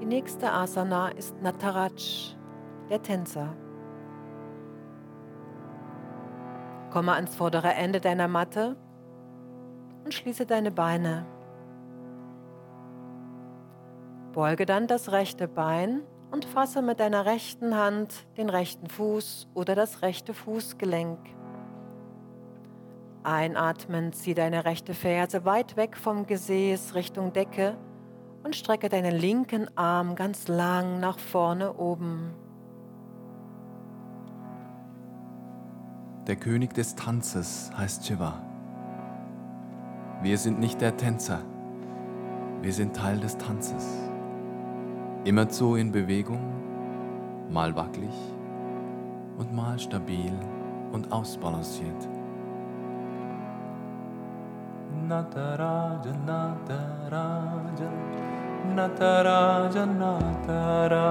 Die nächste Asana ist Nataraj, der Tänzer. Komme ans vordere Ende deiner Matte und schließe deine Beine. Beuge dann das rechte Bein und fasse mit deiner rechten Hand den rechten Fuß oder das rechte Fußgelenk. Einatmen, zieh deine rechte Ferse weit weg vom Gesäß Richtung Decke und strecke deinen linken Arm ganz lang nach vorne oben. Der König des Tanzes heißt Shiva. Wir sind nicht der Tänzer, wir sind Teil des Tanzes. Immerzu in Bewegung, mal wackelig und mal stabil und ausbalanciert. Nataraja, Nataraja, Nataraja, Nataraja.